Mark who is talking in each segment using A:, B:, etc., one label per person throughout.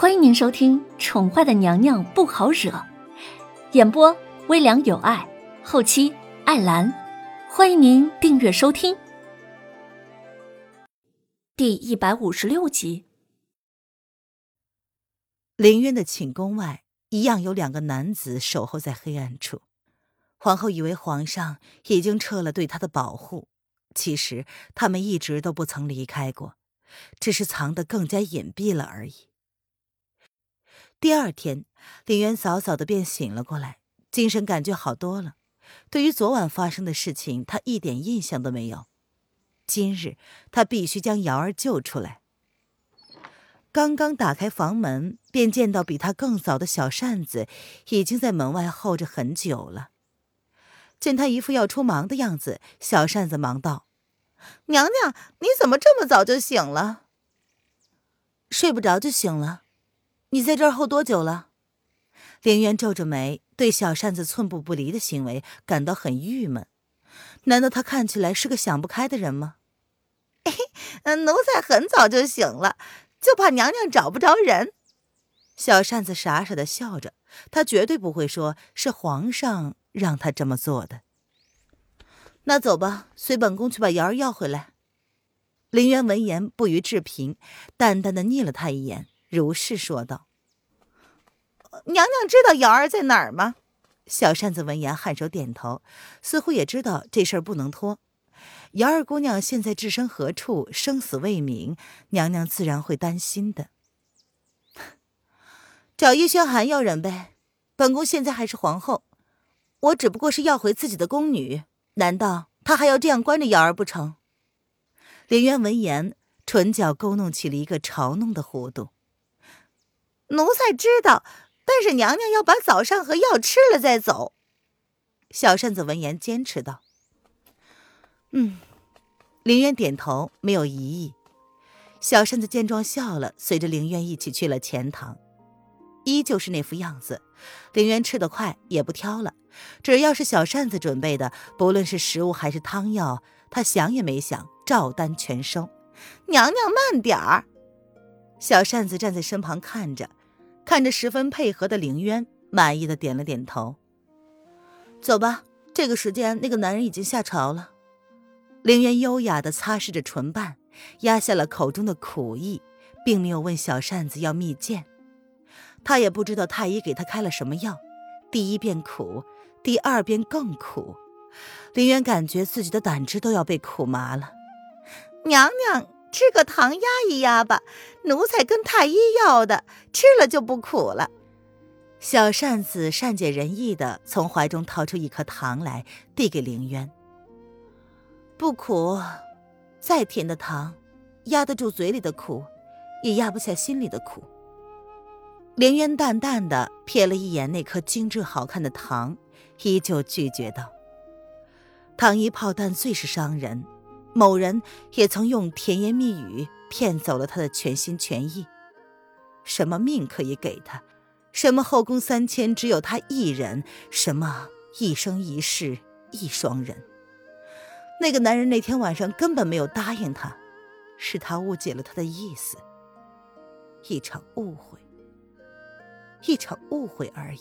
A: 欢迎您收听《宠坏的娘娘不好惹》，演播微凉有爱，后期艾兰。欢迎您订阅收听。第一百五十六集，
B: 凌渊的寝宫外一样有两个男子守候在黑暗处。皇后以为皇上已经撤了对她的保护，其实他们一直都不曾离开过，只是藏得更加隐蔽了而已。第二天，林渊早早的便醒了过来，精神感觉好多了。对于昨晚发生的事情，他一点印象都没有。今日他必须将瑶儿救出来。刚刚打开房门，便见到比他更早的小扇子已经在门外候着很久了。见他一副要出忙的样子，小扇子忙道：“
C: 娘娘，你怎么这么早就醒了？
B: 睡不着就醒了。你在这儿候多久了？”凌渊皱着眉，对小扇子寸步不离的行为感到很郁闷。难道他看起来是个想不开的人吗？
C: 奴才很早就醒了，就怕娘娘找不着人。
B: 小扇子傻傻的笑着，他绝对不会说是皇上。让他这么做的。那走吧，随本宫去把瑶儿要回来。林渊闻言不予置评，淡淡的睨了他一眼，如是说道：“
C: 娘娘知道瑶儿在哪儿吗？”
B: 小扇子闻言颔首点头，似乎也知道这事儿不能拖。瑶儿姑娘现在置身何处，生死未明，娘娘自然会担心的。找叶轩寒要人呗，本宫现在还是皇后。我只不过是要回自己的宫女，难道他还要这样关着瑶儿不成？林渊闻言，唇角勾弄起了一个嘲弄的弧度。
C: 奴才知道，但是娘娘要把早膳和药吃了再走。
B: 小扇子闻言坚持道：“嗯。”凌渊点头，没有异议。小扇子见状笑了，随着凌渊一起去了前堂。依旧是那副样子，凌渊吃得快，也不挑了。只要是小扇子准备的，不论是食物还是汤药，他想也没想，照单全收。
C: 娘娘慢点儿。
B: 小扇子站在身旁看着，看着十分配合的凌渊，满意的点了点头。走吧，这个时间那个男人已经下朝了。凌渊优雅的擦拭着唇瓣，压下了口中的苦意，并没有问小扇子要蜜饯。他也不知道太医给他开了什么药，第一遍苦。第二遍更苦，林渊感觉自己的胆汁都要被苦麻了。
C: 娘娘，吃个糖压一压吧，奴才跟太医要的，吃了就不苦了。
B: 小扇子善解人意的从怀中掏出一颗糖来，递给凌渊。不苦，再甜的糖，压得住嘴里的苦，也压不下心里的苦。凌渊淡淡的瞥了一眼那颗精致好看的糖。依旧拒绝道：“糖衣炮弹最是伤人，某人也曾用甜言蜜语骗走了他的全心全意。什么命可以给他？什么后宫三千只有他一人？什么一生一世一双人？那个男人那天晚上根本没有答应他，是他误解了他的意思。一场误会，一场误会而已。”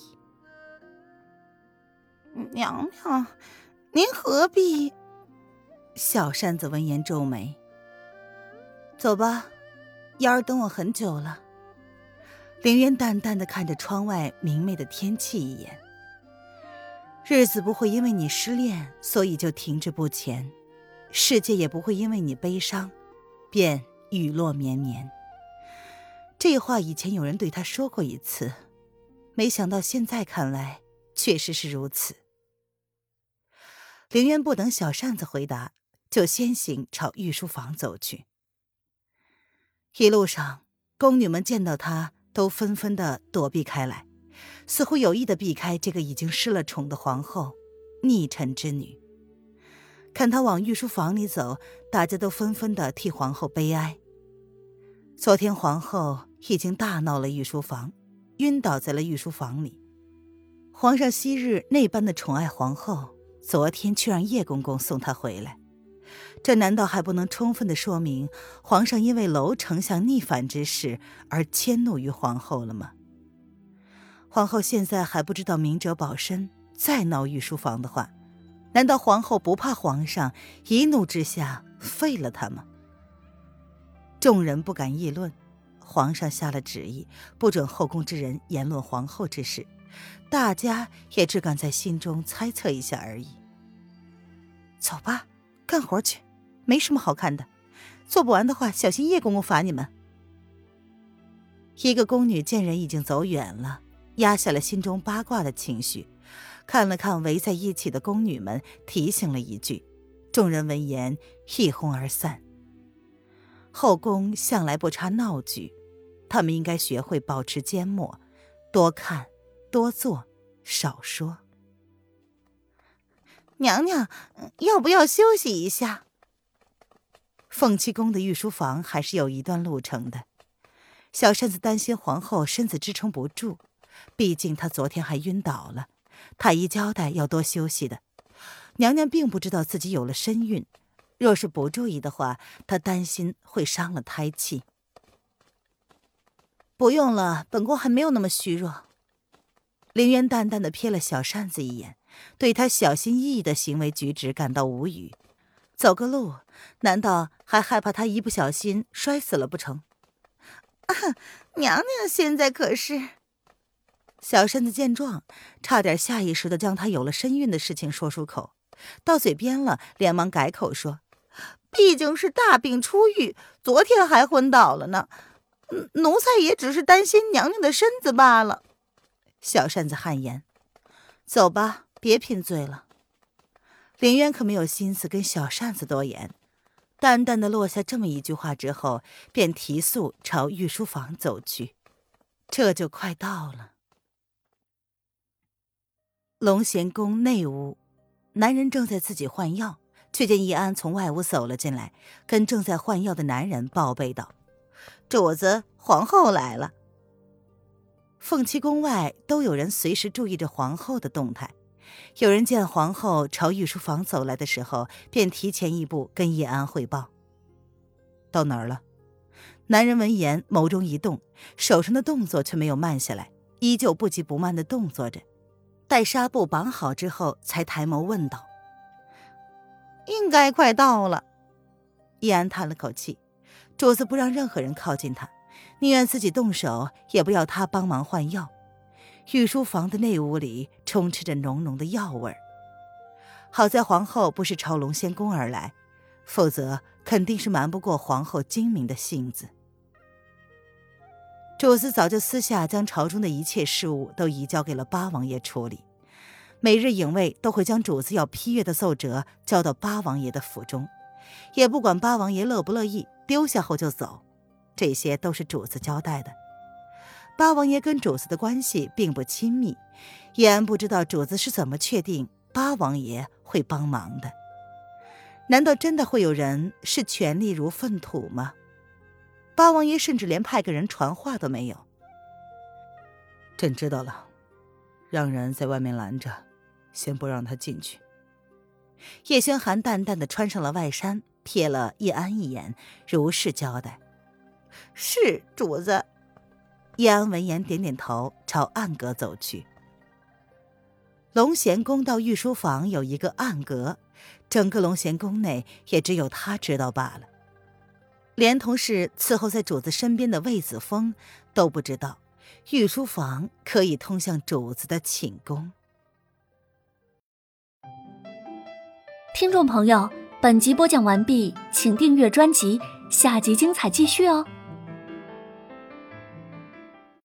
C: 娘娘，您何必？
B: 小扇子闻言皱眉。走吧，幺儿等我很久了。凌渊淡淡的看着窗外明媚的天气一眼。日子不会因为你失恋，所以就停滞不前；世界也不会因为你悲伤，便雨落绵绵。这话以前有人对他说过一次，没想到现在看来确实是如此。凌渊不等小扇子回答，就先行朝御书房走去。一路上，宫女们见到他，都纷纷的躲避开来，似乎有意的避开这个已经失了宠的皇后，逆臣之女。看他往御书房里走，大家都纷纷的替皇后悲哀。昨天皇后已经大闹了御书房，晕倒在了御书房里。皇上昔日那般的宠爱皇后。昨天却让叶公公送她回来，这难道还不能充分的说明皇上因为娄丞相逆反之事而迁怒于皇后了吗？皇后现在还不知道明哲保身，再闹御书房的话，难道皇后不怕皇上一怒之下废了她吗？众人不敢议论，皇上下了旨意，不准后宫之人言论皇后之事，大家也只敢在心中猜测一下而已。走吧，干活去，没什么好看的。做不完的话，小心叶公公罚你们。一个宫女见人已经走远了，压下了心中八卦的情绪，看了看围在一起的宫女们，提醒了一句，众人闻言一哄而散。后宫向来不差闹剧，他们应该学会保持缄默，多看，多做，少说。
C: 娘娘，要不要休息一下？
B: 凤栖宫的御书房还是有一段路程的。小扇子担心皇后身子支撑不住，毕竟她昨天还晕倒了。太医交代要多休息的。娘娘并不知道自己有了身孕。若是不注意的话，她担心会伤了胎气。
C: 不用了，本宫还没有那么虚弱。
B: 凌渊淡淡的瞥了小扇子一眼，对他小心翼翼的行为举止感到无语。走个路，难道还害怕他一不小心摔死了不成？
C: 啊，娘娘现在可是……
B: 小扇子见状，差点下意识的将他有了身孕的事情说出口，到嘴边了，连忙改口说。
C: 毕竟是大病初愈，昨天还昏倒了呢。奴才也只是担心娘娘的身子罢了。
B: 小扇子汗颜，走吧，别贫嘴了。林渊可没有心思跟小扇子多言，淡淡的落下这么一句话之后，便提速朝御书房走去。这就快到了。龙贤宫内屋，男人正在自己换药。却见易安从外屋走了进来，跟正在换药的男人报备道：“
C: 主子，皇后来了。”
B: 凤栖宫外都有人随时注意着皇后的动态。有人见皇后朝御书房走来的时候，便提前一步跟易安汇报：“到哪儿了？”男人闻言眸中一动，手上的动作却没有慢下来，依旧不急不慢的动作着。待纱布绑好之后，才抬眸问道。
C: 应该快到了，
B: 易安叹了口气。主子不让任何人靠近他，宁愿自己动手，也不要他帮忙换药。御书房的内屋里充斥着浓浓的药味儿。好在皇后不是朝龙仙宫而来，否则肯定是瞒不过皇后精明的性子。主子早就私下将朝中的一切事务都移交给了八王爷处理。每日影卫都会将主子要批阅的奏折交到八王爷的府中，也不管八王爷乐不乐意，丢下后就走。这些都是主子交代的。八王爷跟主子的关系并不亲密，叶安不知道主子是怎么确定八王爷会帮忙的。难道真的会有人视权力如粪土吗？八王爷甚至连派个人传话都没有。朕知道了，让人在外面拦着。先不让他进去。叶轩寒淡淡的穿上了外衫，瞥了叶安一眼，如是交代：“
C: 是主子。”
B: 叶安闻言点点头，朝暗格走去。龙贤宫到御书房有一个暗格，整个龙贤宫内也只有他知道罢了。连同是伺候在主子身边的魏子峰都不知道，御书房可以通向主子的寝宫。
A: 听众朋友，本集播讲完毕，请订阅专辑，下集精彩继续哦。